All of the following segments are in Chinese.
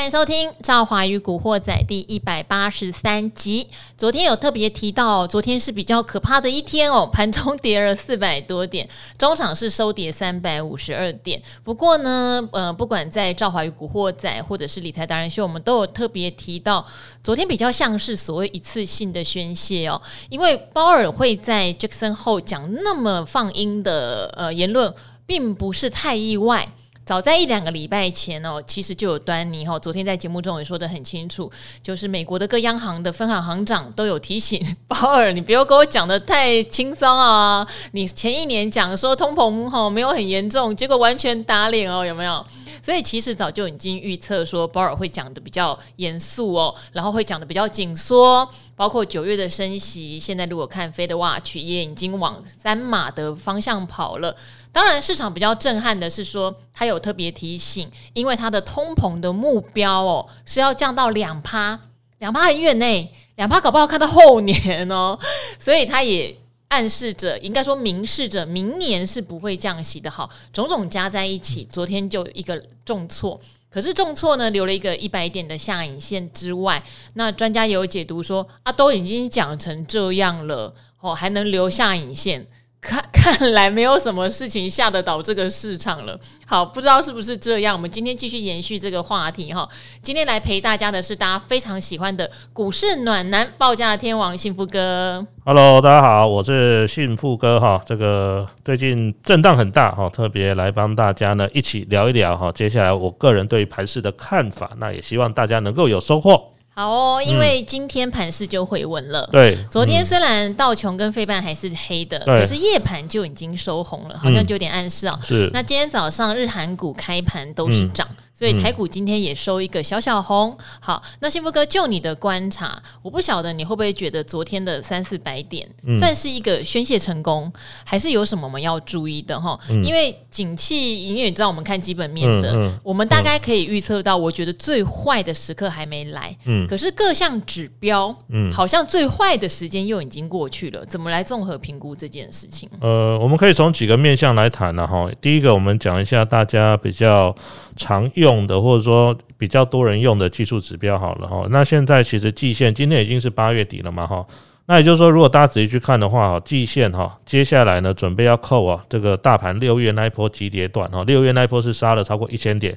欢迎收听《赵华与古惑仔》第一百八十三集。昨天有特别提到，昨天是比较可怕的一天哦，盘中跌了四百多点，中场是收跌三百五十二点。不过呢，呃，不管在《赵华与古惑仔》或者是理财达人秀，我们都有特别提到，昨天比较像是所谓一次性的宣泄哦，因为鲍尔会在 Jackson 后讲那么放鹰的呃言论，并不是太意外。早在一两个礼拜前哦，其实就有端倪哈。昨天在节目中也说得很清楚，就是美国的各央行的分行行长都有提醒 鲍尔，你不要跟我讲的太轻松啊！你前一年讲说通膨哈没有很严重，结果完全打脸哦，有没有？所以其实早就已经预测说鲍尔会讲得比较严肃哦，然后会讲得比较紧缩，包括九月的升息，现在如果看 FedWatch 也已经往三码的方向跑了。当然，市场比较震撼的是说，他有特别提醒，因为他的通膨的目标哦是要降到两趴，两趴很远呢，两趴搞不好看到后年哦，所以他也暗示着，应该说明示着，明年是不会降息的。好，种种加在一起，昨天就一个重挫，可是重挫呢，留了一个一百点的下影线之外，那专家也有解读说，啊，都已经讲成这样了，哦，还能留下影线？看，看来没有什么事情吓得倒这个市场了。好，不知道是不是这样。我们今天继续延续这个话题哈。今天来陪大家的是大家非常喜欢的股市暖男报价天王幸福哥。Hello，大家好，我是幸福哥哈。这个最近震荡很大哈，特别来帮大家呢一起聊一聊哈。接下来我个人对盘市的看法，那也希望大家能够有收获。好哦，因为今天盘势就回稳了。对，昨天虽然道琼跟费半还是黑的，可是夜盘就已经收红了，好像就有点暗示啊。是，那今天早上日韩股开盘都是涨。所以台股今天也收一个小小红。好，那幸福哥就你的观察，我不晓得你会不会觉得昨天的三四百点算是一个宣泄成功，还是有什么我们要注意的哈？因为景气，因为你知道我们看基本面的，我们大概可以预测到，我觉得最坏的时刻还没来。嗯，可是各项指标，嗯，好像最坏的时间又已经过去了。怎么来综合评估这件事情？呃，我们可以从几个面向来谈了哈。第一个，我们讲一下大家比较常用。用的或者说比较多人用的技术指标好了哈，那现在其实季线今天已经是八月底了嘛哈，那也就是说如果大家仔细去看的话哈，季线哈接下来呢准备要扣啊这个大盘六月那一波急跌段哈，六月那一波是杀了超过一千点，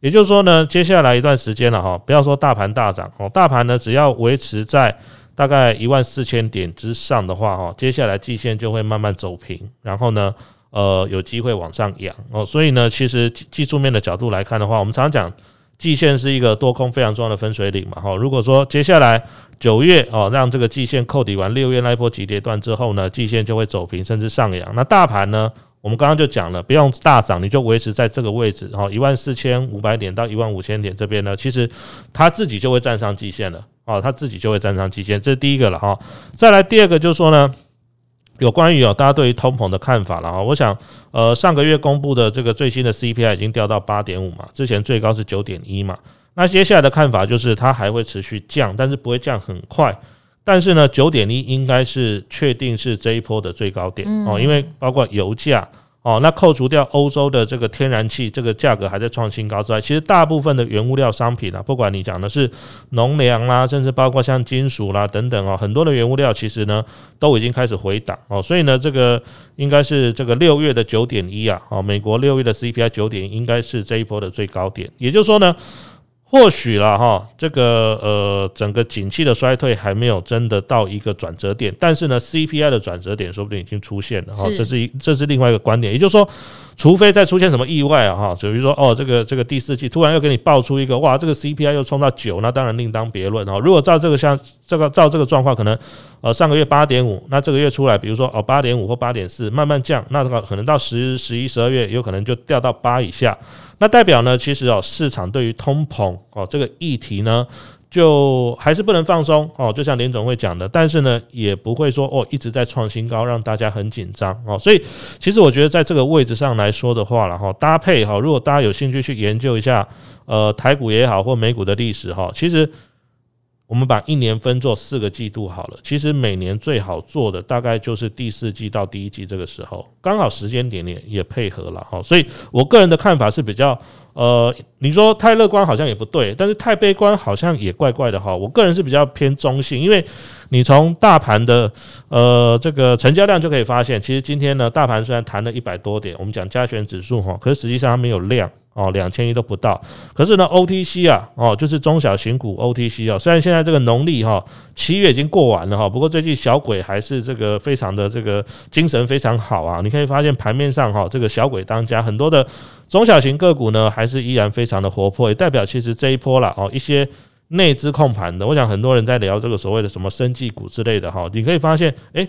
也就是说呢接下来一段时间了哈，不要说大盘大涨哦，大盘呢只要维持在大概一万四千点之上的话哈，接下来季线就会慢慢走平，然后呢。呃，有机会往上扬哦，所以呢，其实技术面的角度来看的话，我们常常讲季线是一个多空非常重要的分水岭嘛。哈，如果说接下来九月哦，让这个季线扣底完六月那一波急跌段之后呢，季线就会走平甚至上扬。那大盘呢，我们刚刚就讲了，不用大涨，你就维持在这个位置，哈，一万四千五百点到一万五千点这边呢，其实它自己就会站上季线了，哦，它自己就会站上季线，这是第一个了哈。再来第二个就是说呢。有关于哦，大家对于通膨的看法了哈。我想，呃，上个月公布的这个最新的 CPI 已经掉到八点五嘛，之前最高是九点一嘛。那接下来的看法就是它还会持续降，但是不会降很快。但是呢，九点一应该是确定是这一波的最高点哦，因为包括油价。哦，那扣除掉欧洲的这个天然气这个价格还在创新高之外，其实大部分的原物料商品啊，不管你讲的是农粮啦，甚至包括像金属啦等等哦，很多的原物料其实呢都已经开始回档哦，所以呢，这个应该是这个六月的九点一啊，哦，美国六月的 CPI 九点一应该是这一波的最高点，也就是说呢。或许了哈，这个呃，整个景气的衰退还没有真的到一个转折点，但是呢，CPI 的转折点说不定已经出现了哈，这是一这是另外一个观点，也就是说，除非再出现什么意外啊哈，就比如说哦，这个这个第四季突然又给你爆出一个哇，这个 CPI 又冲到九，那当然另当别论哈。如果照这个像这个照这个状况，可能呃上个月八点五，那这个月出来，比如说哦八点五或八点四，慢慢降，那可能到十十一十二月有可能就掉到八以下。那代表呢，其实哦，市场对于通膨哦这个议题呢，就还是不能放松哦，就像林总会讲的，但是呢，也不会说哦一直在创新高，让大家很紧张哦。所以，其实我觉得在这个位置上来说的话，了哈搭配哈，如果大家有兴趣去研究一下，呃，台股也好或美股的历史哈，其实。我们把一年分作四个季度好了，其实每年最好做的大概就是第四季到第一季这个时候，刚好时间点也也配合了哈，所以我个人的看法是比较呃，你说太乐观好像也不对，但是太悲观好像也怪怪的哈。我个人是比较偏中性，因为你从大盘的呃这个成交量就可以发现，其实今天呢，大盘虽然弹了一百多点，我们讲加权指数哈，可是实际上它没有量。哦，两千亿都不到，可是呢，OTC 啊，哦，就是中小型股 OTC 啊，虽然现在这个农历哈七月已经过完了哈，不过最近小鬼还是这个非常的这个精神非常好啊，你可以发现盘面上哈这个小鬼当家，很多的中小型个股呢还是依然非常的活泼，也代表其实这一波了哦一些内资控盘的，我想很多人在聊这个所谓的什么生技股之类的哈，你可以发现，诶，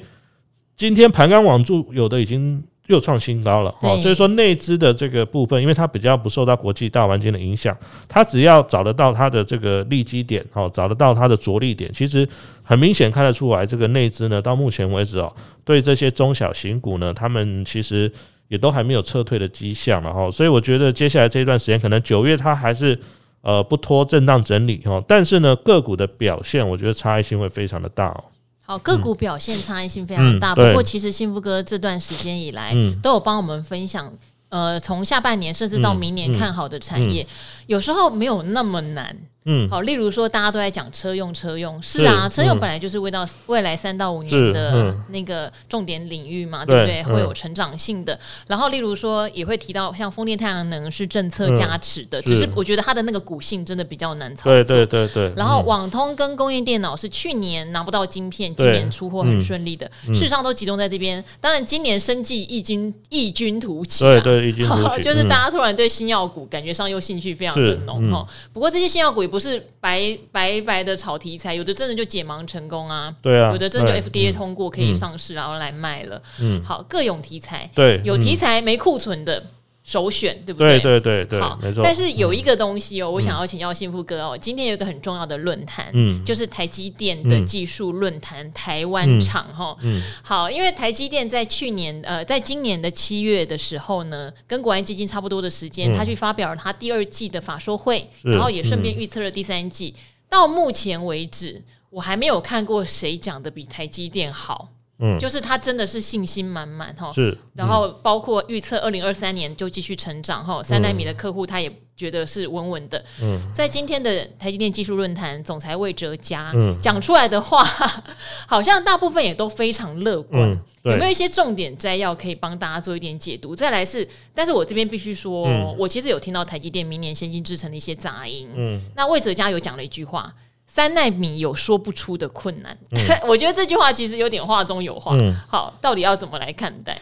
今天盘刚网住有的已经。又创新高了，哦，所以说内资的这个部分，因为它比较不受到国际大环境的影响，它只要找得到它的这个利基点，哦，找得到它的着力点，其实很明显看得出来，这个内资呢，到目前为止哦，对这些中小型股呢，他们其实也都还没有撤退的迹象了哈，所以我觉得接下来这一段时间，可能九月它还是呃不拖震荡整理哈，但是呢个股的表现，我觉得差异性会非常的大哦。好，个股表现差异性非常大。不过，其实幸福哥这段时间以来，嗯、都有帮我们分享，呃，从下半年甚至到明年看好的产业，有时候没有那么难。嗯，好，例如说，大家都在讲车用，车用是啊，车用本来就是未到未来三到五年的那个重点领域嘛，对不对？会有成长性的。然后，例如说，也会提到像风电、太阳能是政策加持的，只是我觉得它的那个股性真的比较难操作。对对对对。然后，网通跟工业电脑是去年拿不到晶片，今年出货很顺利的，事实上都集中在这边。当然，今年生计异军异军突起，对对，异军突起，就是大家突然对新药股感觉上又兴趣非常的浓哈。不过，这些新药股也不是白白白的炒题材，有的真的就解盲成功啊，对啊，有的真的就 FDA 通过可以上市，然后来卖了。嗯，好，各种题材，对，有题材没库存的首选，对不对？对对对，好，没错。但是有一个东西哦，我想要请教幸福哥哦，今天有一个很重要的论坛，嗯，就是台积电的技术论坛台湾场哈。嗯，好，因为台积电在去年呃，在今年的七月的时候呢，跟国安基金差不多的时间，他去发表了他第二季的法说会，然后也顺便预测了第三季。到目前为止，我还没有看过谁讲的比台积电好。嗯，就是他真的是信心满满哈。是，嗯、然后包括预测二零二三年就继续成长哈。三奈米的客户他也觉得是稳稳的。嗯，在今天的台积电技术论坛，总裁魏哲嘉讲出来的话，好像大部分也都非常乐观。嗯、有没有一些重点摘要可以帮大家做一点解读？再来是，但是我这边必须说，嗯、我其实有听到台积电明年先进制程的一些杂音。嗯，那魏哲嘉有讲了一句话。三纳米有说不出的困难，嗯、我觉得这句话其实有点话中有话。嗯、好，到底要怎么来看待？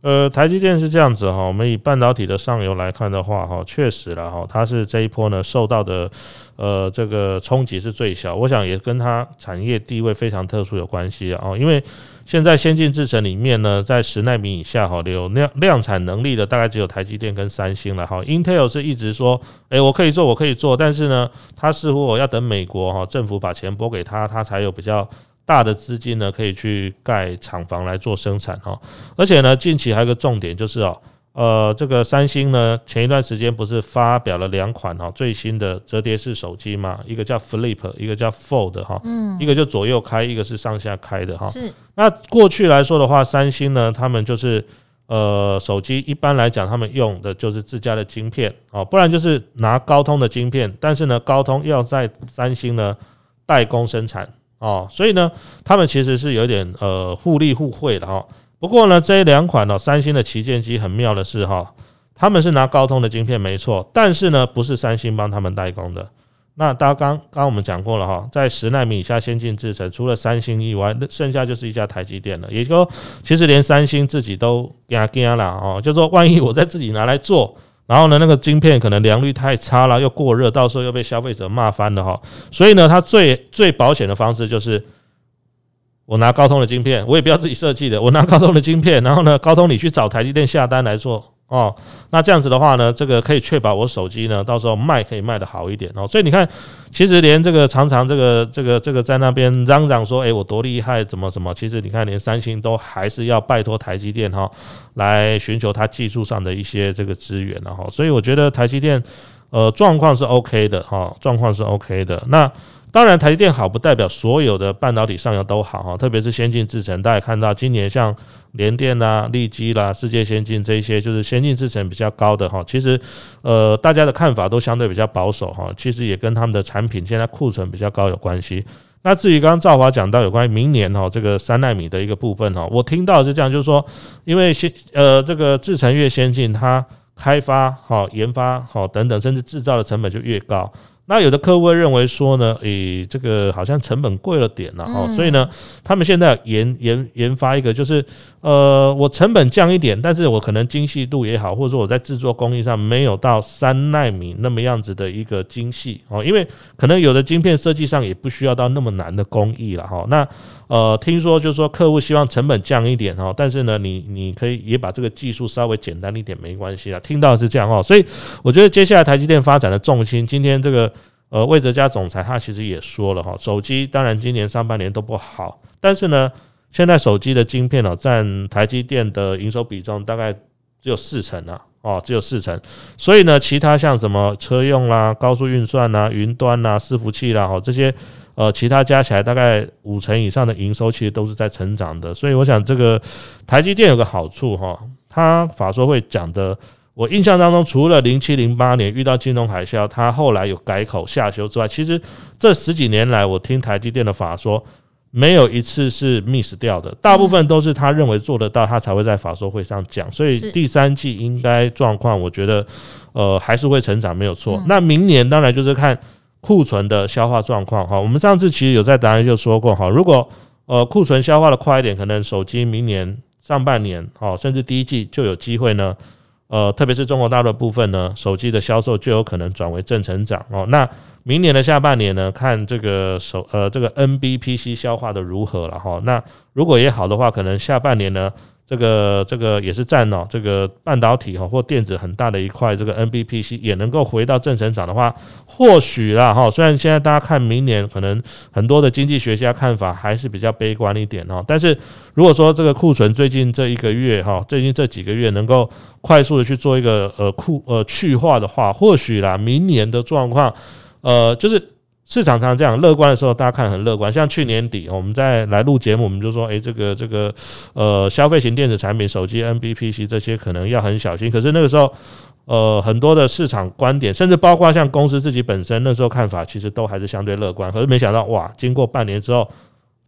呃，台积电是这样子哈，我们以半导体的上游来看的话哈，确实了哈，它是这一波呢受到的呃这个冲击是最小，我想也跟它产业地位非常特殊有关系啊，因为。现在先进制程里面呢，在十纳米以下哈，有量量产能力的大概只有台积电跟三星了哈。Intel 是一直说，诶，我可以做，我可以做，但是呢，它似乎我要等美国哈政府把钱拨给他，他才有比较大的资金呢，可以去盖厂房来做生产哈。而且呢，近期还有个重点就是哦。呃，这个三星呢，前一段时间不是发表了两款哈最新的折叠式手机嘛？一个叫 Flip，一个叫 Fold 哈，嗯，一个就左右开，一个是上下开的哈。是。那过去来说的话，三星呢，他们就是呃手机一般来讲，他们用的就是自家的晶片哦，不然就是拿高通的晶片，但是呢，高通要在三星呢代工生产哦，所以呢，他们其实是有点呃互利互惠的哈。不过呢，这两款呢，三星的旗舰机很妙的是哈，他们是拿高通的晶片没错，但是呢，不是三星帮他们代工的。那大家刚刚我们讲过了哈，在十纳米以下先进制程，除了三星以外，剩下就是一家台积电了。也就说，其实连三星自己都惊惊了哦，就说万一我在自己拿来做，然后呢，那个晶片可能良率太差了，又过热，到时候又被消费者骂翻了哈。所以呢，它最最保险的方式就是。我拿高通的晶片，我也不要自己设计的。我拿高通的晶片，然后呢，高通你去找台积电下单来做哦。那这样子的话呢，这个可以确保我手机呢，到时候卖可以卖得好一点哦。所以你看，其实连这个常常这个这个这个在那边嚷嚷说，诶，我多厉害，怎么怎么，其实你看，连三星都还是要拜托台积电哈，来寻求它技术上的一些这个资源了哈。所以我觉得台积电呃状况是 OK 的哈，状况是 OK 的。那当然，台积电好不代表所有的半导体上游都好哈，特别是先进制程，大家看到今年像联电啦、力基啦、世界先进这一些，就是先进制程比较高的哈。其实，呃，大家的看法都相对比较保守哈。其实也跟他们的产品现在库存比较高有关系。那至于刚刚赵华讲到有关于明年哈这个三纳米的一个部分哈，我听到是这样，就是说，因为先呃这个制程越先进，它开发好、研发好等等，甚至制造的成本就越高。那有的客户会认为说呢，诶，这个好像成本贵了点了哈，所以呢，他们现在研研研发一个，就是呃，我成本降一点，但是我可能精细度也好，或者说我在制作工艺上没有到三纳米那么样子的一个精细哦，因为可能有的晶片设计上也不需要到那么难的工艺了哈。那呃，听说就是说客户希望成本降一点哈，但是呢，你你可以也把这个技术稍微简单一点没关系啊。听到是这样哈，所以我觉得接下来台积电发展的重心，今天这个呃魏哲家总裁他其实也说了哈，手机当然今年上半年都不好，但是呢，现在手机的晶片哦占台积电的营收比重大概只有四成啊，哦只有四成，所以呢，其他像什么车用啦、高速运算啦、云端啦、伺服器啦，哈这些。呃，其他加起来大概五成以上的营收，其实都是在成长的。所以我想，这个台积电有个好处哈，它法说会讲的，我印象当中，除了零七零八年遇到金融海啸，它后来有改口下修之外，其实这十几年来，我听台积电的法说，没有一次是 miss 掉的，大部分都是他认为做得到，他才会在法说会上讲。所以第三季应该状况，我觉得呃还是会成长，没有错。那明年当然就是看。库存的消化状况哈，我们上次其实有在答案就说过哈，如果呃库存消化的快一点，可能手机明年上半年哈，甚至第一季就有机会呢，呃，特别是中国大陆部分呢，手机的销售就有可能转为正成长哦。那明年的下半年呢，看这个手呃这个 NBPC 消化的如何了哈。那如果也好的话，可能下半年呢。这个这个也是占了这个半导体哈或电子很大的一块，这个 NBPC 也能够回到正成长的话，或许啦哈。虽然现在大家看明年可能很多的经济学家看法还是比较悲观一点哈，但是如果说这个库存最近这一个月哈，最近这几个月能够快速的去做一个呃库呃去化的话，或许啦，明年的状况呃就是。市场上这样乐观的时候，大家看很乐观。像去年底，我们在来录节目，我们就说，诶，这个这个呃，消费型电子产品、手机、M B P C 这些可能要很小心。可是那个时候，呃，很多的市场观点，甚至包括像公司自己本身那时候看法，其实都还是相对乐观。可是没想到，哇，经过半年之后，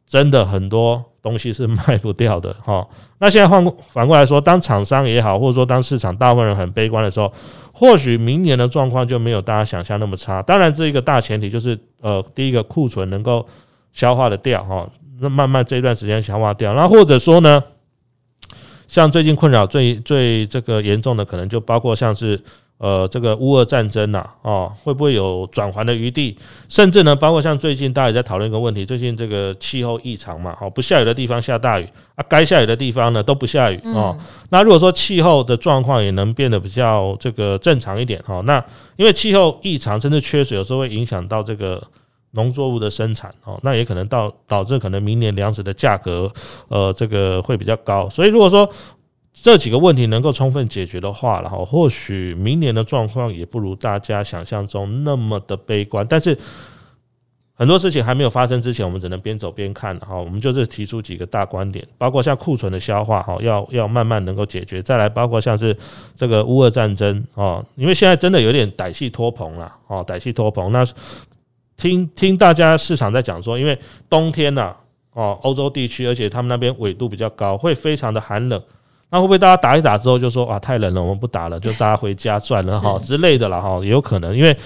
真的很多东西是卖不掉的 哈。那现在换反过来说，当厂商也好，或者说当市场大部分人很悲观的时候。或许明年的状况就没有大家想象那么差。当然，这一个大前提就是，呃，第一个库存能够消化的掉哈，那慢慢这一段时间消化掉。那或者说呢，像最近困扰最最这个严重的，可能就包括像是。呃，这个乌俄战争呐，哦，会不会有转圜的余地？甚至呢，包括像最近大家也在讨论一个问题，最近这个气候异常嘛，好，不下雨的地方下大雨啊，该下雨的地方呢都不下雨哦。那如果说气候的状况也能变得比较这个正常一点哈，那因为气候异常甚至缺水，有时候会影响到这个农作物的生产哦，那也可能到导致可能明年粮食的价格呃这个会比较高，所以如果说。这几个问题能够充分解决的话，然后或许明年的状况也不如大家想象中那么的悲观。但是很多事情还没有发生之前，我们只能边走边看。哈，我们就是提出几个大观点，包括像库存的消化，哈，要要慢慢能够解决。再来，包括像是这个乌俄战争，哦，因为现在真的有点歹戏托棚了，哦，歹戏托棚。那听听大家市场在讲说，因为冬天呐，哦，欧洲地区，而且他们那边纬度比较高，会非常的寒冷。那会不会大家打一打之后就说啊，太冷了，我们不打了，就大家回家算了哈之类的了哈，也有可能，因为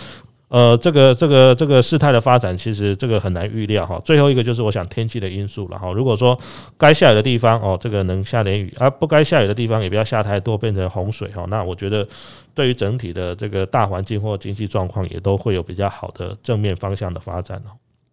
呃这个这个这个事态的发展其实这个很难预料哈。最后一个就是我想天气的因素了哈。如果说该下雨的地方哦，这个能下点雨，而不该下雨的地方也不要下太多，变成洪水哈。那我觉得对于整体的这个大环境或经济状况也都会有比较好的正面方向的发展哦。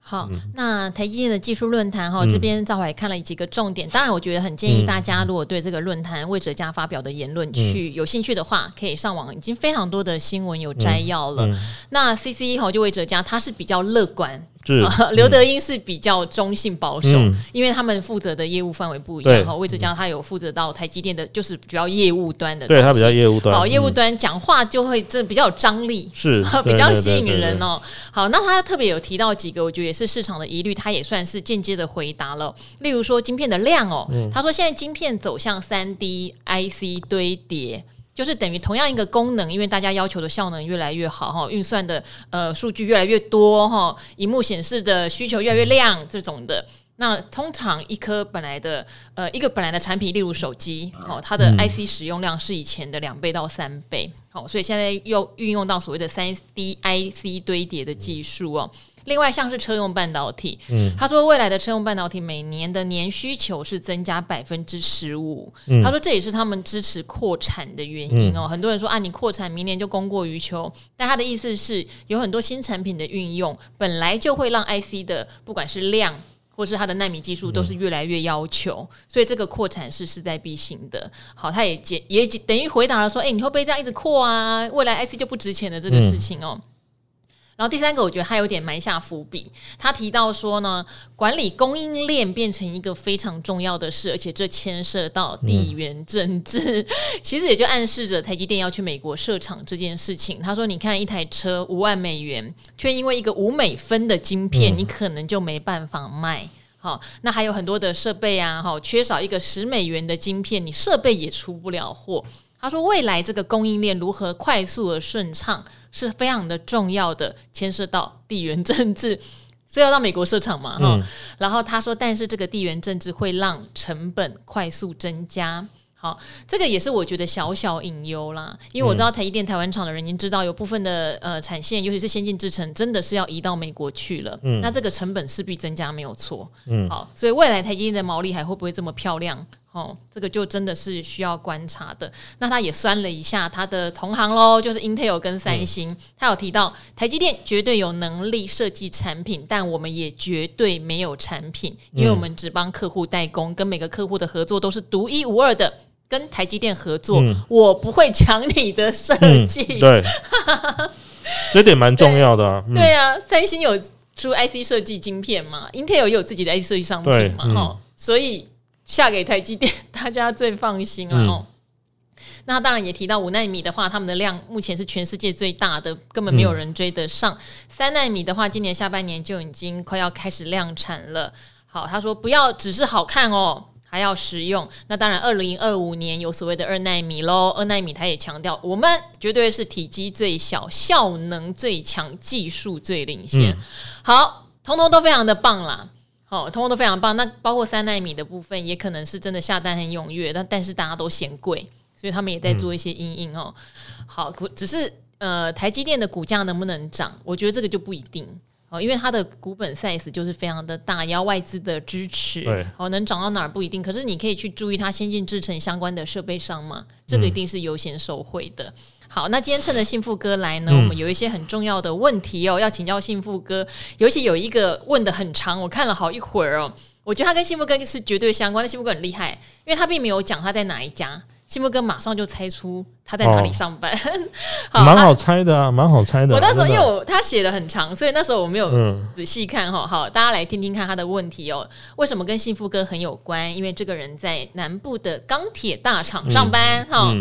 好，那台积电的技术论坛哈，这边赵海看了几个重点。当然，我觉得很建议大家，如果对这个论坛魏哲家发表的言论去有兴趣的话，可以上网，已经非常多的新闻有摘要了。那 CC 哈，就魏哲家他是比较乐观。是 刘德英是比较中性保守，嗯、因为他们负责的业务范围不一样哈。魏哲江他有负责到台积电的，就是主要业务端的，对他比较业务端，好，业务端讲话就会这比较有张力，是 比较吸引人哦。好，那他特别有提到几个，我觉得也是市场的疑虑，他也算是间接的回答了。例如说晶片的量哦，嗯、他说现在晶片走向三 D IC 堆叠。就是等于同样一个功能，因为大家要求的效能越来越好哈，运算的呃数据越来越多哈，荧幕显示的需求越来越亮这种的。那通常一颗本来的呃一个本来的产品，例如手机哦，它的 IC 使用量是以前的两倍到三倍，好，所以现在又运用到所谓的三 D IC 堆叠的技术哦。另外，像是车用半导体，嗯，他说未来的车用半导体每年的年需求是增加百分之十五。他说这也是他们支持扩产的原因哦。嗯、很多人说啊，你扩产明年就供过于求，但他的意思是有很多新产品的运用，本来就会让 IC 的不管是量或是它的纳米技术都是越来越要求，嗯、所以这个扩产是势在必行的。好，他也解也等于回答了说，哎、欸，你会不会这样一直扩啊？未来 IC 就不值钱的这个事情哦。嗯然后第三个，我觉得他有点埋下伏笔。他提到说呢，管理供应链变成一个非常重要的事，而且这牵涉到地缘政治，嗯、其实也就暗示着台积电要去美国设厂这件事情。他说：“你看一台车五万美元，却因为一个五美分的晶片，你可能就没办法卖。好、嗯，那还有很多的设备啊，哈，缺少一个十美元的晶片，你设备也出不了货。”他说：“未来这个供应链如何快速而顺畅？”是非常的重要的，牵涉到地缘政治，所以要到美国设厂嘛，哈、嗯。然后他说，但是这个地缘政治会让成本快速增加。好，这个也是我觉得小小隐忧啦，因为我知道台积电台湾厂的人已经知道，有部分的呃产线，尤其是先进制程，真的是要移到美国去了。嗯，那这个成本势必增加，没有错。嗯，好，所以未来台积电的毛利还会不会这么漂亮？哦，这个就真的是需要观察的。那他也酸了一下他的同行喽，就是 Intel 跟三星。嗯、他有提到台积电绝对有能力设计产品，但我们也绝对没有产品，因为我们只帮客户代工，跟每个客户的合作都是独一无二的。跟台积电合作，嗯、我不会抢你的设计、嗯。对，这点蛮重要的、啊对。对啊，三星有出 IC 设计晶片嘛，Intel 也有自己的 IC 设计商品嘛，哈、嗯，所以。下给台积电，大家最放心了哦。嗯、那当然也提到五纳米的话，他们的量目前是全世界最大的，根本没有人追得上。三纳米的话，今年下半年就已经快要开始量产了。好，他说不要只是好看哦，还要实用。那当然，二零二五年有所谓的二纳米喽。二纳米他也强调，我们绝对是体积最小、效能最强、技术最领先。嗯、好，通通都非常的棒啦。好，通通都非常棒。那包括三奈米的部分，也可能是真的下单很踊跃，但但是大家都嫌贵，所以他们也在做一些因应哦。嗯、好，只是呃，台积电的股价能不能涨？我觉得这个就不一定哦，因为它的股本 size 就是非常的大，也要外资的支持。对，哦，能涨到哪儿不一定。可是你可以去注意它先进制程相关的设备商嘛，这个一定是优先受惠的。嗯好，那今天趁着幸福哥来呢，嗯、我们有一些很重要的问题哦，要请教幸福哥。尤其有一个问的很长，我看了好一会儿哦。我觉得他跟幸福哥是绝对相关，的幸福哥很厉害，因为他并没有讲他在哪一家，幸福哥马上就猜出他在哪里上班，蛮、哦、好，好猜的啊，蛮好猜的。我那时候因为我他写的很长，所以那时候我没有仔细看哈。好，大家来听听看他的问题哦。为什么跟幸福哥很有关？因为这个人在南部的钢铁大厂上班哈。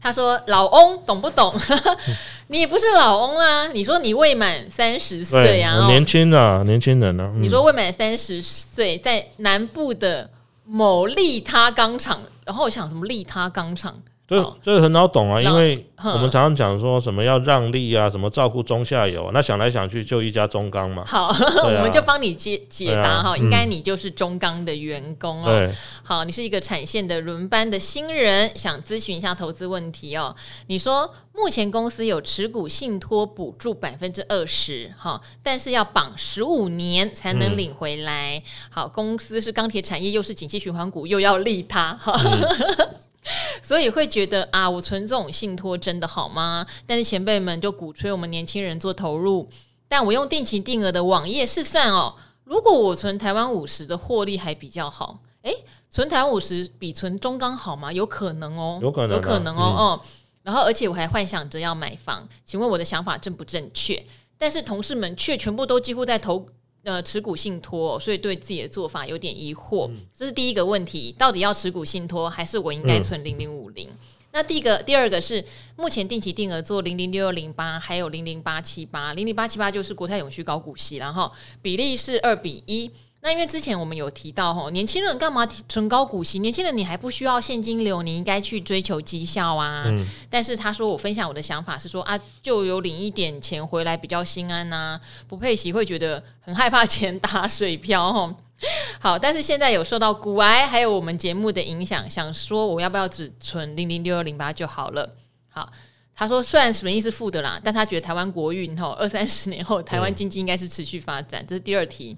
他说：“老翁懂不懂？你不是老翁啊！你说你未满三十岁啊，年轻的年轻人呢？你说未满三十岁，在南部的某利他钢厂，然后我想什么利他钢厂？”这这很好懂啊，因为我们常常讲说什么要让利啊，什么照顾中下游，那想来想去就一家中钢嘛。好，我们就帮你解解答哈，应该你就是中钢的员工哦。好，你是一个产线的轮班的新人，想咨询一下投资问题哦。你说目前公司有持股信托补助百分之二十哈，但是要绑十五年才能领回来。好，公司是钢铁产业，又是景气循环股，又要利他哈。所以会觉得啊，我存这种信托真的好吗？但是前辈们就鼓吹我们年轻人做投入，但我用定期定额的网页试算哦，如果我存台湾五十的获利还比较好，诶，存台湾五十比存中钢好吗？有可能哦，有可能，有可能哦，嗯、哦。然后而且我还幻想着要买房，请问我的想法正不正确？但是同事们却全部都几乎在投呃持股信托，所以对自己的做法有点疑惑。这是第一个问题，到底要持股信托，还是我应该存零零五零？那第一个，第二个是目前定期定额做零零六二零八，还有零零八七八，零零八七八就是国泰永续高股息，然后比例是二比一。那因为之前我们有提到吼，年轻人干嘛存高股息？年轻人你还不需要现金流，你应该去追求绩效啊。嗯。但是他说我分享我的想法是说啊，就有领一点钱回来比较心安呐、啊，不配息会觉得很害怕钱打水漂吼。好，但是现在有受到股癌还有我们节目的影响，想说我要不要只存零零六二零八就好了？好，他说虽然损益是负的啦，但他觉得台湾国运吼二三十年后台湾经济应该是持续发展，这是第二题。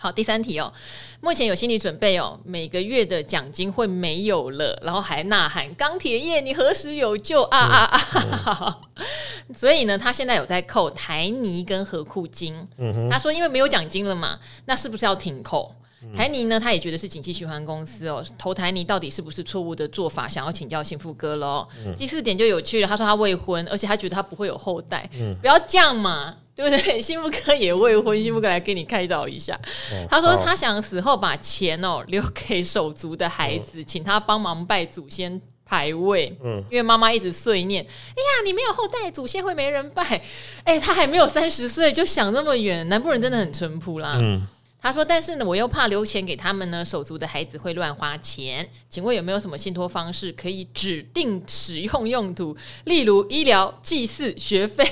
好，第三题哦，目前有心理准备哦，每个月的奖金会没有了，然后还呐喊钢铁业，你何时有救啊啊啊！所以呢，他现在有在扣台泥跟合库金。嗯，他说因为没有奖金了嘛，那是不是要停扣？台泥呢，他也觉得是景气循环公司哦，投台泥到底是不是错误的做法？想要请教幸福哥喽。第四点就有趣了，他说他未婚，而且他觉得他不会有后代，不要这样嘛。对不对？幸福哥也未婚，幸福哥来给你开导一下。哦、他说他想死后把钱哦留给手足的孩子，嗯、请他帮忙拜祖先牌位。嗯，因为妈妈一直碎念：“哎呀，你没有后代，祖先会没人拜。”哎，他还没有三十岁就想那么远，南部人真的很淳朴啦。嗯。他说：“但是呢，我又怕留钱给他们呢，手足的孩子会乱花钱。请问有没有什么信托方式可以指定使用用途，例如医疗、祭祀、学费？”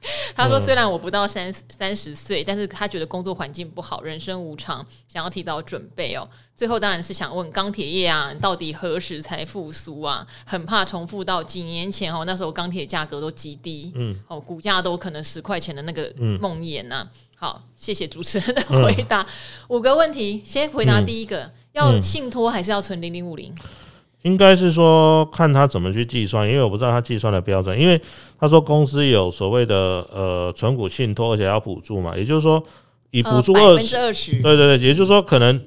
他说：“虽然我不到三三十岁，但是他觉得工作环境不好，人生无常，想要提早准备哦。最后当然是想问钢铁业啊，到底何时才复苏啊？很怕重复到几年前哦，那时候钢铁价格都极低，嗯，哦，股价都可能十块钱的那个梦魇呐、啊。”好，谢谢主持人的回答。嗯、五个问题，先回答第一个：嗯、要信托还是要存零零五零？应该是说看他怎么去计算，因为我不知道他计算的标准。因为他说公司有所谓的呃存股信托，而且要补助嘛，也就是说以补助二十，对对对，也就是说可能。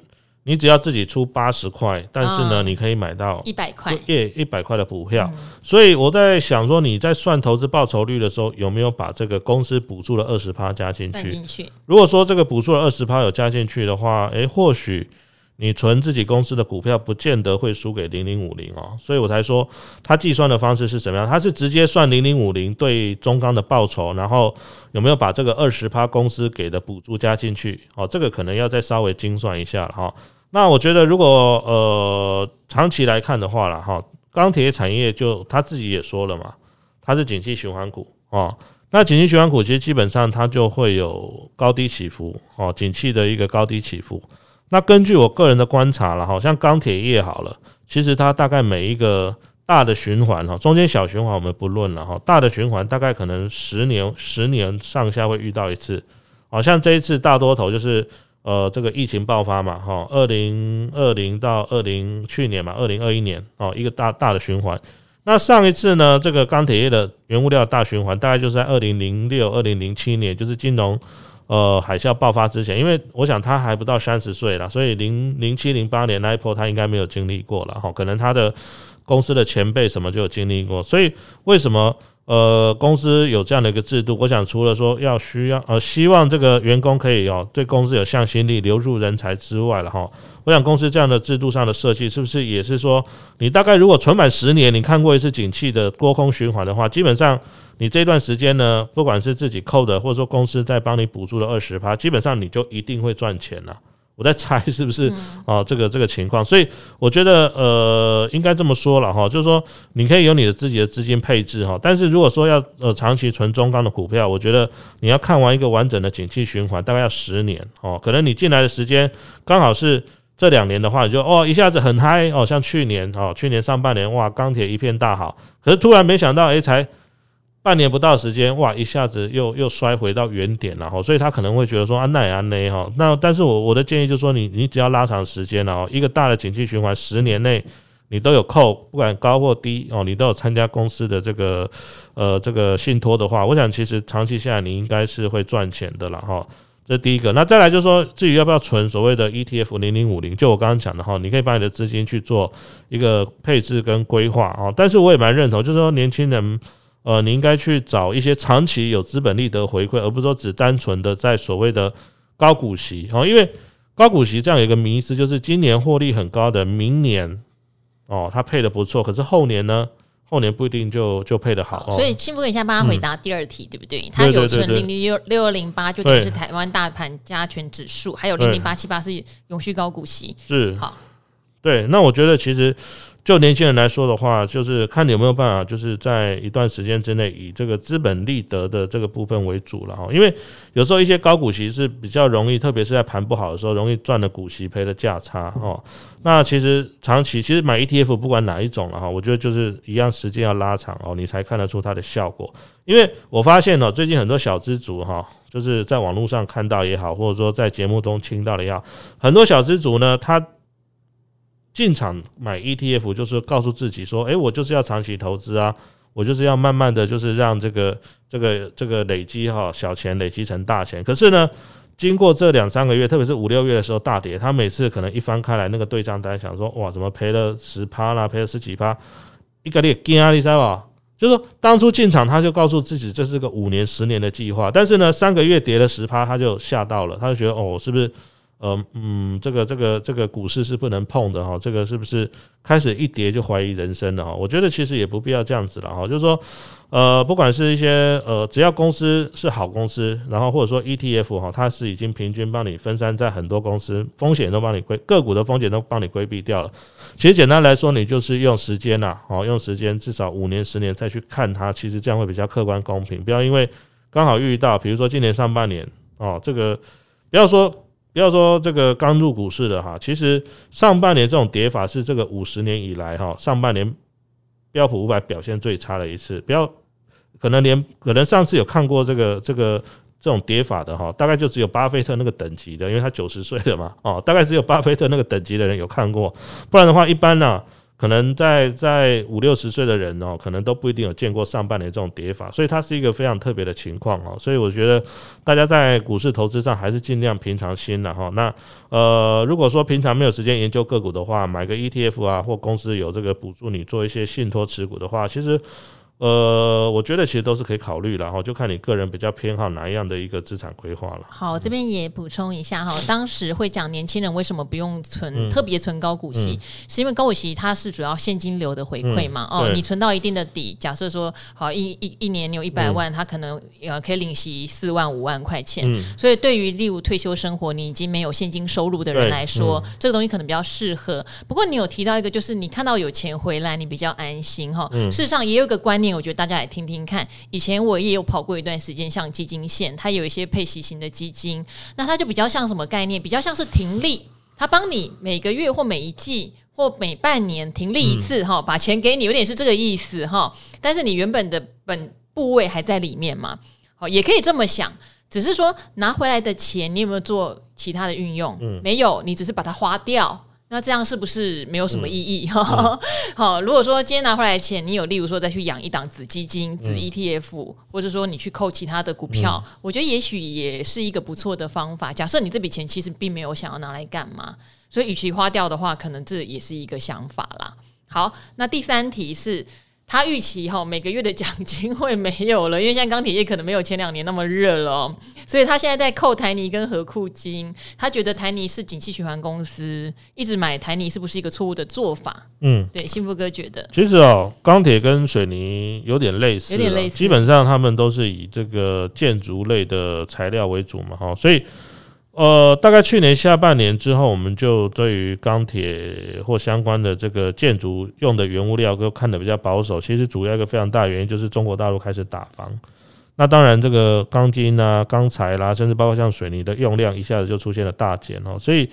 你只要自己出八十块，但是呢，你可以买到一百块，一，一百块的股票。所以我在想说，你在算投资报酬率的时候，有没有把这个公司补助的二十趴加进去？如果说这个补助的二十趴有加进去的话，诶，或许。你存自己公司的股票，不见得会输给零零五零哦，所以我才说他计算的方式是怎么样？他是直接算零零五零对中钢的报酬，然后有没有把这个二十趴公司给的补助加进去？哦，这个可能要再稍微精算一下哈。那我觉得如果呃长期来看的话了哈，钢铁产业就他自己也说了嘛，它是景气循环股哦。那景气循环股其实基本上它就会有高低起伏哦，景气的一个高低起伏。那根据我个人的观察了，好像钢铁业好了，其实它大概每一个大的循环哈，中间小循环我们不论了哈，大的循环大概可能十年十年上下会遇到一次，好像这一次大多头就是呃这个疫情爆发嘛哈，二零二零到二零去年嘛，二零二一年哦一个大大的循环。那上一次呢，这个钢铁业的原物料大循环大概就是在二零零六二零零七年，就是金融。呃，海啸爆发之前，因为我想他还不到三十岁了，所以零零七零八年那一波他应该没有经历过了哈，可能他的公司的前辈什么就有经历过，所以为什么呃公司有这样的一个制度？我想除了说要需要呃希望这个员工可以哦对公司有向心力，留住人才之外了哈，我想公司这样的制度上的设计是不是也是说，你大概如果存满十年，你看过一次景气的多空循环的话，基本上。你这段时间呢，不管是自己扣的，或者说公司在帮你补助的二十趴，基本上你就一定会赚钱了。我在猜是不是啊？这个这个情况，所以我觉得呃，应该这么说了哈，就是说你可以有你的自己的资金配置哈，但是如果说要呃长期存中钢的股票，我觉得你要看完一个完整的景气循环，大概要十年哦。可能你进来的时间刚好是这两年的话，你就哦一下子很嗨哦，像去年哦，去年上半年哇，钢铁一片大好，可是突然没想到哎才。半年不到时间，哇，一下子又又摔回到原点了哈，所以他可能会觉得说啊，那也安内哈，那但是我我的建议就是说，你你只要拉长时间了，一个大的景气循环，十年内你都有扣，不管高或低哦，你都有参加公司的这个呃这个信托的话，我想其实长期下来你应该是会赚钱的了哈。这第一个，那再来就是说，至于要不要存所谓的 ETF 零零五零，就我刚刚讲的哈，你可以把你的资金去做一个配置跟规划啊，但是我也蛮认同，就是说年轻人。呃，你应该去找一些长期有资本利得回馈，而不是说只单纯的在所谓的高股息哦，因为高股息这样有一个迷思，就是今年获利很高的，明年哦，它配的不错，可是后年呢？后年不一定就就配得好。所以幸福哥，你现在帮他回答第二题，对不对？它有存零零六六二零八，就等于是台湾大盘加权指数，还有零零八七八是永续高股息，是好。对，那我觉得其实。就年轻人来说的话，就是看你有没有办法，就是在一段时间之内以这个资本利得的这个部分为主了哈。因为有时候一些高股息是比较容易，特别是在盘不好的时候，容易赚的股息赔的价差哦。那其实长期其实买 ETF 不管哪一种了哈，我觉得就是一样时间要拉长哦，你才看得出它的效果。因为我发现呢，最近很多小资族哈，就是在网络上看到也好，或者说在节目中听到的也好，很多小资族呢，他。进场买 ETF 就是告诉自己说，诶，我就是要长期投资啊，我就是要慢慢的就是让这个这个这个累积哈小钱累积成大钱。可是呢，经过这两三个月，特别是五六月的时候大跌，他每次可能一翻开来那个对账单，想说哇，怎么赔了十趴啦，赔了十几趴，一个你惊啊，你知道吧？就是说当初进场他就告诉自己这是个五年十年的计划，但是呢，三个月跌了十趴，他就吓到了，他就觉得哦，是不是？呃嗯，这个这个这个股市是不能碰的哈，这个是不是开始一跌就怀疑人生了哈？我觉得其实也不必要这样子了哈，就是说，呃，不管是一些呃，只要公司是好公司，然后或者说 ETF 哈，它是已经平均帮你分散在很多公司，风险都帮你规个股的风险都帮你规避掉了。其实简单来说，你就是用时间呐，哦，用时间至少五年十年再去看它，其实这样会比较客观公平。不要因为刚好遇到，比如说今年上半年哦，这个不要说。不要说这个刚入股市的哈，其实上半年这种跌法是这个五十年以来哈，上半年标普五百表现最差的一次。不要可能连可能上次有看过这个这个这种跌法的哈，大概就只有巴菲特那个等级的，因为他九十岁了嘛，哦，大概只有巴菲特那个等级的人有看过，不然的话一般呢。可能在在五六十岁的人哦，可能都不一定有见过上半年这种跌法，所以它是一个非常特别的情况哦。所以我觉得大家在股市投资上还是尽量平常心的哈。那呃，如果说平常没有时间研究个股的话，买个 ETF 啊，或公司有这个补助你做一些信托持股的话，其实。呃，我觉得其实都是可以考虑的，然后就看你个人比较偏好哪一样的一个资产规划了。好，这边也补充一下哈，当时会讲年轻人为什么不用存特别存高股息，是因为高股息它是主要现金流的回馈嘛。哦，你存到一定的底，假设说好一一一年你有一百万，它可能呃可以领息四万五万块钱。所以对于例如退休生活你已经没有现金收入的人来说，这个东西可能比较适合。不过你有提到一个，就是你看到有钱回来，你比较安心哈。事实上也有一个观念。我觉得大家来听听看，以前我也有跑过一段时间，像基金线，它有一些配息型的基金，那它就比较像什么概念？比较像是停利，它帮你每个月或每一季或每半年停利一次，哈、嗯，把钱给你，有点是这个意思，哈。但是你原本的本部位还在里面嘛？好，也可以这么想，只是说拿回来的钱，你有没有做其他的运用？嗯，没有，你只是把它花掉。那这样是不是没有什么意义？嗯、好，如果说今天拿回来的钱，你有例如说再去养一档子基金、子 ETF，、嗯、或者说你去扣其他的股票，嗯、我觉得也许也是一个不错的方法。假设你这笔钱其实并没有想要拿来干嘛，所以与其花掉的话，可能这也是一个想法啦。好，那第三题是。他预期哈每个月的奖金会没有了，因为现在钢铁业可能没有前两年那么热了，哦，所以他现在在扣台泥跟合库金。他觉得台泥是景气循环公司，一直买台泥是不是一个错误的做法？嗯，对，幸福哥觉得，其实哦，钢铁跟水泥有点类似，有点类似，基本上他们都是以这个建筑类的材料为主嘛，哈，所以。呃，大概去年下半年之后，我们就对于钢铁或相关的这个建筑用的原物料都看得比较保守。其实主要一个非常大原因就是中国大陆开始打房。那当然，这个钢筋啊、钢材啦，甚至包括像水泥的用量一下子就出现了大减哦。所以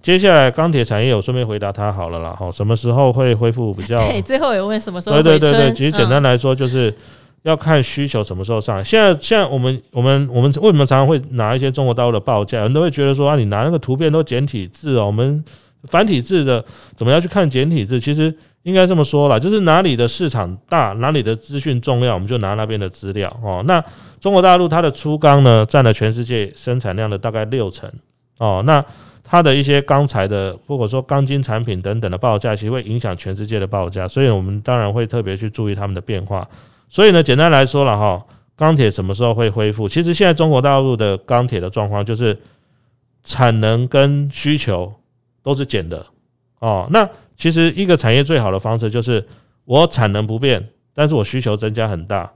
接下来钢铁产业，我顺便回答他好了啦。哈，什么时候会恢复比较？对，最后有问什么时候？对对对对，其实简单来说就是。要看需求什么时候上来。现在，现在我们我们我们为什么常常会拿一些中国大陆的报价？人都会觉得说啊，你拿那个图片都简体字哦，我们繁体字的怎么样去看简体字？其实应该这么说啦，就是哪里的市场大，哪里的资讯重要，我们就拿那边的资料哦。那中国大陆它的粗钢呢，占了全世界生产量的大概六成哦。那它的一些钢材的，或者说钢筋产品等等的报价，其实会影响全世界的报价，所以我们当然会特别去注意他们的变化。所以呢，简单来说了哈，钢铁什么时候会恢复？其实现在中国大陆的钢铁的状况就是产能跟需求都是减的哦。那其实一个产业最好的方式就是我产能不变，但是我需求增加很大。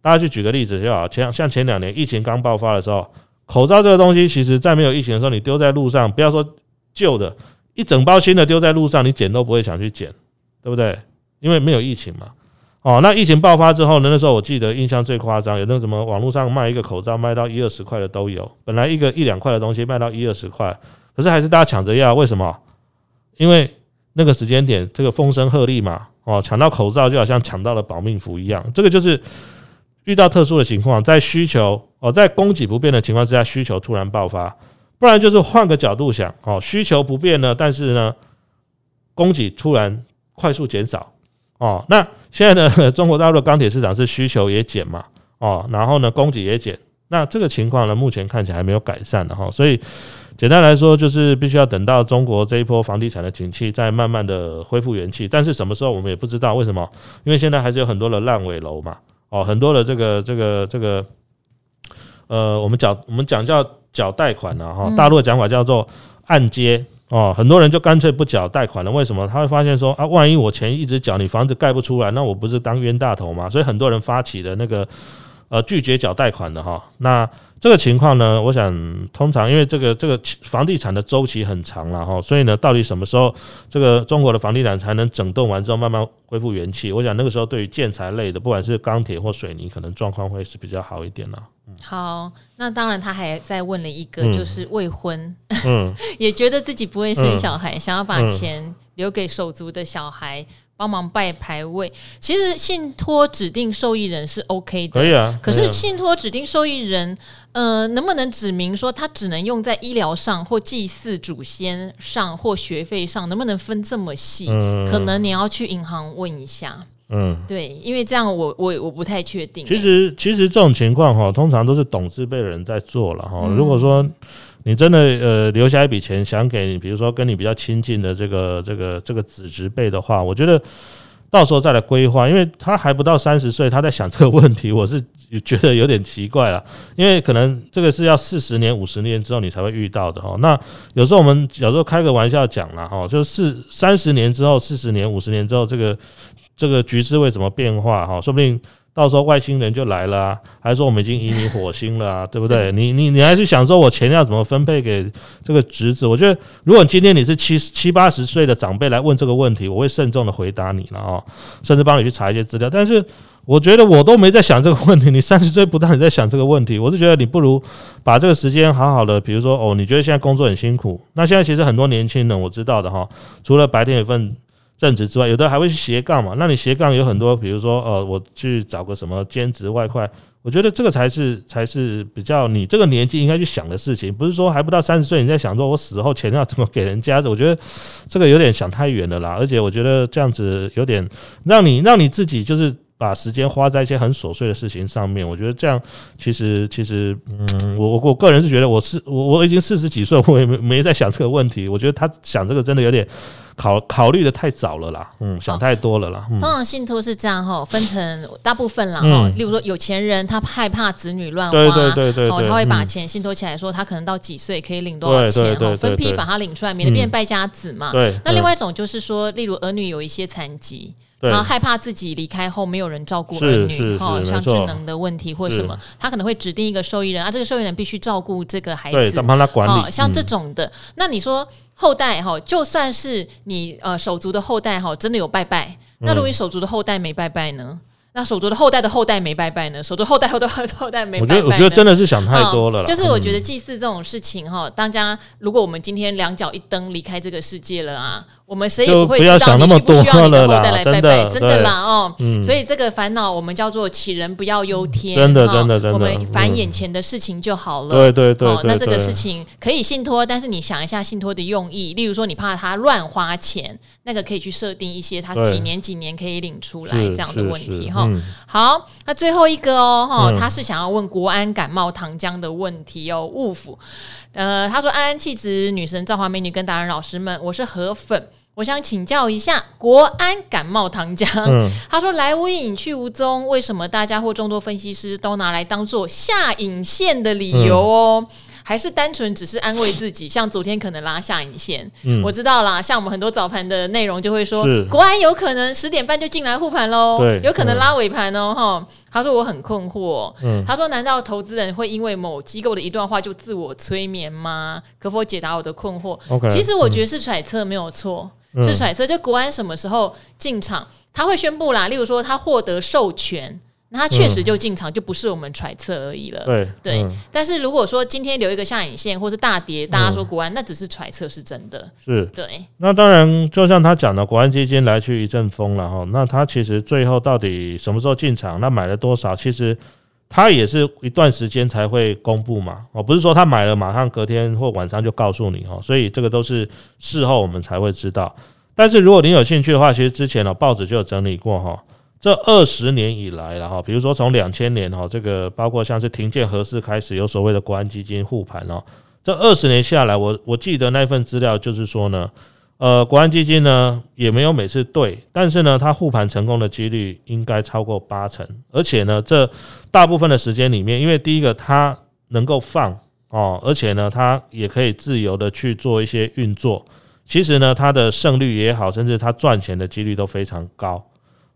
大家去举个例子就好，前像前两年疫情刚爆发的时候，口罩这个东西，其实在没有疫情的时候，你丢在路上，不要说旧的，一整包新的丢在路上，你捡都不会想去捡，对不对？因为没有疫情嘛。哦，那疫情爆发之后呢？那时候我记得印象最夸张，有那个什么网络上卖一个口罩卖到一二十块的都有。本来一个一两块的东西卖到一二十块，可是还是大家抢着要。为什么？因为那个时间点这个风声鹤唳嘛。哦，抢到口罩就好像抢到了保命符一样。这个就是遇到特殊的情况，在需求哦，在供给不变的情况之下，需求突然爆发。不然就是换个角度想，哦，需求不变呢，但是呢，供给突然快速减少。哦，那现在呢，中国大陆的钢铁市场是需求也减嘛，哦，然后呢，供给也减，那这个情况呢，目前看起来还没有改善的哈，所以简单来说，就是必须要等到中国这一波房地产的景气再慢慢的恢复元气，但是什么时候我们也不知道，为什么？因为现在还是有很多的烂尾楼嘛，哦，很多的这个这个这个，呃，我们讲我们讲叫缴贷款呢，哈，大陆的讲法叫做按揭。哦，很多人就干脆不缴贷款了。为什么？他会发现说啊，万一我钱一直缴，你房子盖不出来，那我不是当冤大头吗？所以很多人发起的那个呃拒绝缴贷款的哈。那这个情况呢，我想通常因为这个这个房地产的周期很长了哈，所以呢，到底什么时候这个中国的房地产才能整顿完之后慢慢恢复元气？我想那个时候对于建材类的，不管是钢铁或水泥，可能状况会是比较好一点了。好，那当然他还再问了一个，就是未婚，嗯，也觉得自己不会生小孩，嗯、想要把钱留给手足的小孩帮忙拜牌位。其实信托指定受益人是 OK 的，可以啊。可是信托指定受益人，呃，能不能指明说他只能用在医疗上或祭祀祖先上或学费上？能不能分这么细？嗯、可能你要去银行问一下。嗯，对，因为这样我我我不太确定。其实其实这种情况哈，通常都是懂字辈人在做了哈。如果说你真的呃留下一笔钱，想给你，比如说跟你比较亲近的这个这个这个子侄辈的话，我觉得到时候再来规划，因为他还不到三十岁，他在想这个问题，我是觉得有点奇怪了。因为可能这个是要四十年、五十年之后你才会遇到的哈。那有时候我们有时候开个玩笑讲了哈，就是四三十年之后、四十年、五十年之后这个。这个局势会怎么变化？哈，说不定到时候外星人就来了啊，还是说我们已经移民火星了啊，对不对？你你你还是想说我钱要怎么分配给这个侄子？我觉得，如果今天你是七七八十岁的长辈来问这个问题，我会慎重的回答你了啊，甚至帮你去查一些资料。但是我觉得我都没在想这个问题，你三十岁不到你在想这个问题，我是觉得你不如把这个时间好好的，比如说哦，你觉得现在工作很辛苦，那现在其实很多年轻人我知道的哈，除了白天有份。正职之外，有的还会去斜杠嘛？那你斜杠有很多，比如说，呃，我去找个什么兼职外快，我觉得这个才是才是比较你这个年纪应该去想的事情，不是说还不到三十岁你在想说我死后钱要怎么给人家，我觉得这个有点想太远了啦。而且我觉得这样子有点让你让你自己就是把时间花在一些很琐碎的事情上面，我觉得这样其实其实，嗯，我我我个人是觉得我是我我已经四十几岁，我也没没在想这个问题，我觉得他想这个真的有点。考考虑的太早了啦，嗯，想太多了啦。通常信托是这样哈，分成大部分啦哈，例如说有钱人他害怕子女乱花，对对对对，他会把钱信托起来，说他可能到几岁可以领多少钱哈，分批把他领出来，免得变败家子嘛。对，那另外一种就是说，例如儿女有一些残疾。然后害怕自己离开后没有人照顾儿女，哈，像智能的问题或什么，他可能会指定一个受益人啊，这个受益人必须照顾这个孩子，帮他管理。像这种的，那你说后代哈，就算是你呃手足的后代哈，真的有拜拜，那如果你手足的后代没拜拜呢？那手足的后代的后代没拜拜呢？手足后代后代后代没拜拜呢？我觉得我觉得真的是想太多了。就是我觉得祭祀这种事情哈，大家如果我们今天两脚一蹬离开这个世界了啊。我们谁也不会知道你需不需要你的后代来拜拜，真的啦哦。所以这个烦恼我们叫做杞人不要忧天，真的真的真的。我们烦眼前的事情就好了。对对对。那这个事情可以信托，但是你想一下信托的用意，例如说你怕他乱花钱，那个可以去设定一些他几年几年可以领出来这样的问题哈。好，那最后一个哦哈，他是想要问国安感冒糖浆的问题哦，雾府。呃，他说安安气质女神造化美女跟达人老师们，我是河粉。我想请教一下国安感冒糖浆，嗯、他说来无影去无踪，为什么大家或众多分析师都拿来当做下影线的理由哦？嗯还是单纯只是安慰自己，像昨天可能拉下影线，嗯、我知道啦。像我们很多早盘的内容就会说，是。国安有可能十点半就进来护盘喽，有可能拉尾盘哦，哈、嗯。他说我很困惑，嗯、他说难道投资人会因为某机构的一段话就自我催眠吗？可否解答我的困惑？其实我觉得是揣测没有错，嗯、是揣测。就国安什么时候进场，他会宣布啦。例如说他获得授权。那他确实就进场，就不是我们揣测而已了。对对，但是如果说今天留一个下影线，或是大跌，大家说国安，那只是揣测，是真的。是，对。那当然，就像他讲的，国安基金来去一阵风了哈。那他其实最后到底什么时候进场，那买了多少，其实他也是一段时间才会公布嘛。哦，不是说他买了马上隔天或晚上就告诉你哦。所以这个都是事后我们才会知道。但是如果您有兴趣的话，其实之前呢报纸就有整理过哈。这二十年以来了哈，比如说从两千年哈，这个包括像是停建核四开始有所谓的国安基金护盘哦，这二十年下来，我我记得那份资料就是说呢，呃，国安基金呢也没有每次对，但是呢，它护盘成功的几率应该超过八成，而且呢，这大部分的时间里面，因为第一个它能够放哦，而且呢，它也可以自由的去做一些运作，其实呢，它的胜率也好，甚至它赚钱的几率都非常高。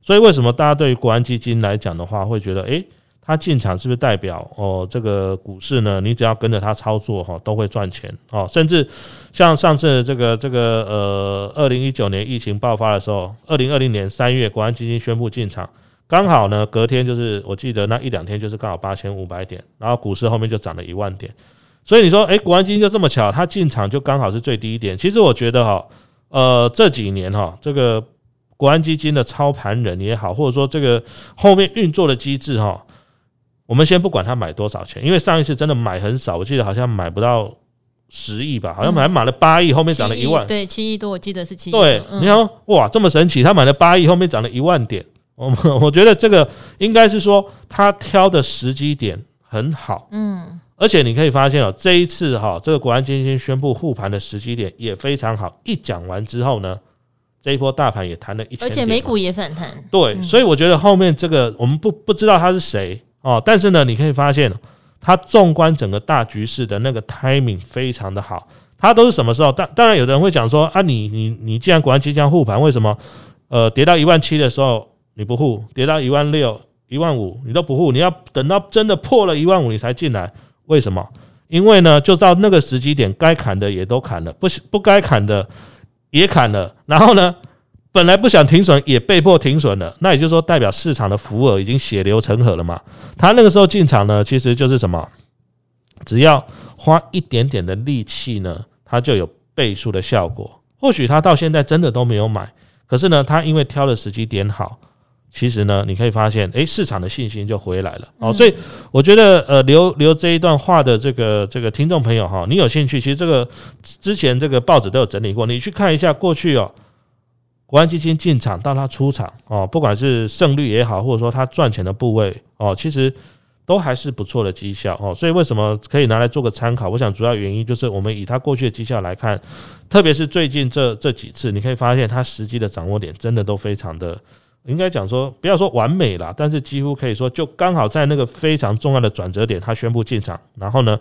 所以为什么大家对于国安基金来讲的话，会觉得，诶，它进场是不是代表哦，这个股市呢？你只要跟着它操作哈，都会赚钱哦。甚至像上次这个这个呃，二零一九年疫情爆发的时候，二零二零年三月，国安基金宣布进场，刚好呢，隔天就是我记得那一两天就是刚好八千五百点，然后股市后面就涨了一万点。所以你说，诶，国安基金就这么巧，它进场就刚好是最低点。其实我觉得哈，呃，这几年哈，这个。国安基金的操盘人也好，或者说这个后面运作的机制哈，我们先不管他买多少钱，因为上一次真的买很少，我记得好像买不到十亿吧，好像买买了八亿，后面涨了一万，对，七亿多，我记得是七亿。对，你看哇，这么神奇，他买了八亿，后面涨了一万点，我我觉得这个应该是说他挑的时机点很好，嗯，而且你可以发现哦，这一次哈，这个国安基金宣布护盘的时机点也非常好，一讲完之后呢。这一波大盘也弹了一千点，而且美股也反弹。对，所以我觉得后面这个我们不不知道他是谁哦，但是呢，你可以发现，他纵观整个大局势的那个 timing 非常的好。他都是什么时候？当当然，有的人会讲说啊，你你你既然国安基金护盘，为什么呃跌到一万七的时候你不护，跌到一万六、一万五你都不护，你要等到真的破了一万五你才进来？为什么？因为呢，就到那个时机点，该砍的也都砍了，不不该砍的。也砍了，然后呢，本来不想停损，也被迫停损了。那也就是说，代表市场的浮额已经血流成河了嘛。他那个时候进场呢，其实就是什么，只要花一点点的力气呢，他就有倍数的效果。或许他到现在真的都没有买，可是呢，他因为挑的时机点好。其实呢，你可以发现，诶，市场的信心就回来了哦。所以我觉得，呃，留留这一段话的这个这个听众朋友哈，你有兴趣，其实这个之前这个报纸都有整理过，你去看一下过去哦，国安基金进场到他出场哦，不管是胜率也好，或者说他赚钱的部位哦，其实都还是不错的绩效哦。所以为什么可以拿来做个参考？我想主要原因就是我们以他过去的绩效来看，特别是最近这这几次，你可以发现他实际的掌握点真的都非常的。应该讲说，不要说完美啦，但是几乎可以说，就刚好在那个非常重要的转折点，他宣布进场，然后呢，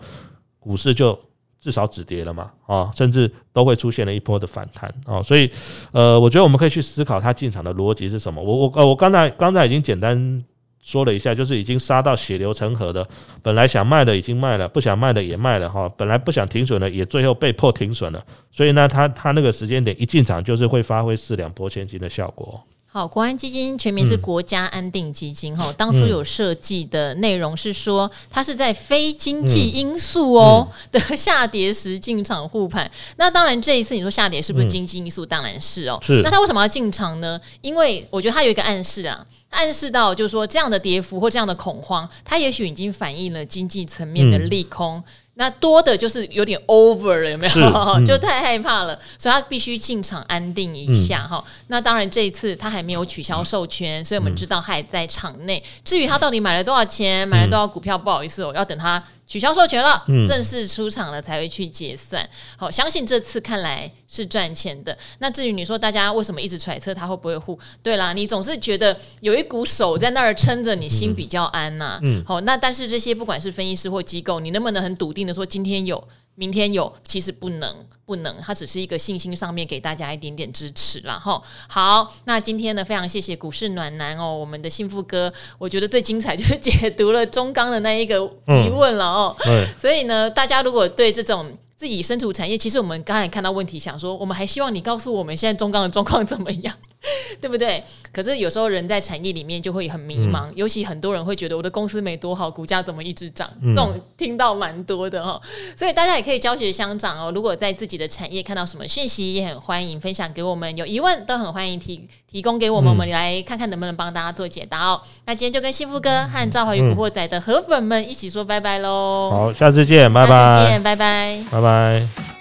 股市就至少止跌了嘛，啊，甚至都会出现了一波的反弹啊，所以，呃，我觉得我们可以去思考它进场的逻辑是什么。我我呃，我刚才刚才已经简单说了一下，就是已经杀到血流成河的，本来想卖的已经卖了，不想卖的也卖了哈，本来不想停损的也最后被迫停损了，所以呢，他他那个时间点一进场，就是会发挥四两拨千斤的效果。好，国安基金全名是国家安定基金哈。嗯、当初有设计的内容是说，它是在非经济因素哦的下跌时进场护盘。那当然，这一次你说下跌是不是经济因素？当然是哦。是。那他为什么要进场呢？因为我觉得他有一个暗示啊，暗示到就是说，这样的跌幅或这样的恐慌，它也许已经反映了经济层面的利空。嗯那多的就是有点 over 了，有没有？嗯、就太害怕了，所以他必须进场安定一下哈。嗯、那当然，这一次他还没有取消授权，所以我们知道他还在场内。至于他到底买了多少钱，买了多少股票，不好意思，我要等他取消授权了，嗯、正式出场了才会去结算。好，相信这次看来是赚钱的。那至于你说大家为什么一直揣测他会不会护？对啦，你总是觉得有一股手在那儿撑着，你心比较安呐、啊。嗯，好，那但是这些不管是分析师或机构，你能不能很笃定的说今天有？明天有，其实不能，不能，它只是一个信心上面给大家一点点支持啦。哈。好，那今天呢，非常谢谢股市暖男哦，我们的幸福哥，我觉得最精彩就是解读了中钢的那一个疑问了哦。嗯、所以呢，大家如果对这种自己身处产业，其实我们刚才看到问题，想说，我们还希望你告诉我们现在中钢的状况怎么样。对不对？可是有时候人在产业里面就会很迷茫，嗯、尤其很多人会觉得我的公司没多好，股价怎么一直涨？嗯、这种听到蛮多的哦。所以大家也可以教学相长哦。如果在自己的产业看到什么讯息，也很欢迎分享给我们。有疑问都很欢迎提提供给我们，嗯、我们来看看能不能帮大家做解答哦。那今天就跟幸福哥和赵华与古惑仔的河粉们一起说拜拜喽！好，下次见，拜拜！下次见，拜拜，拜拜。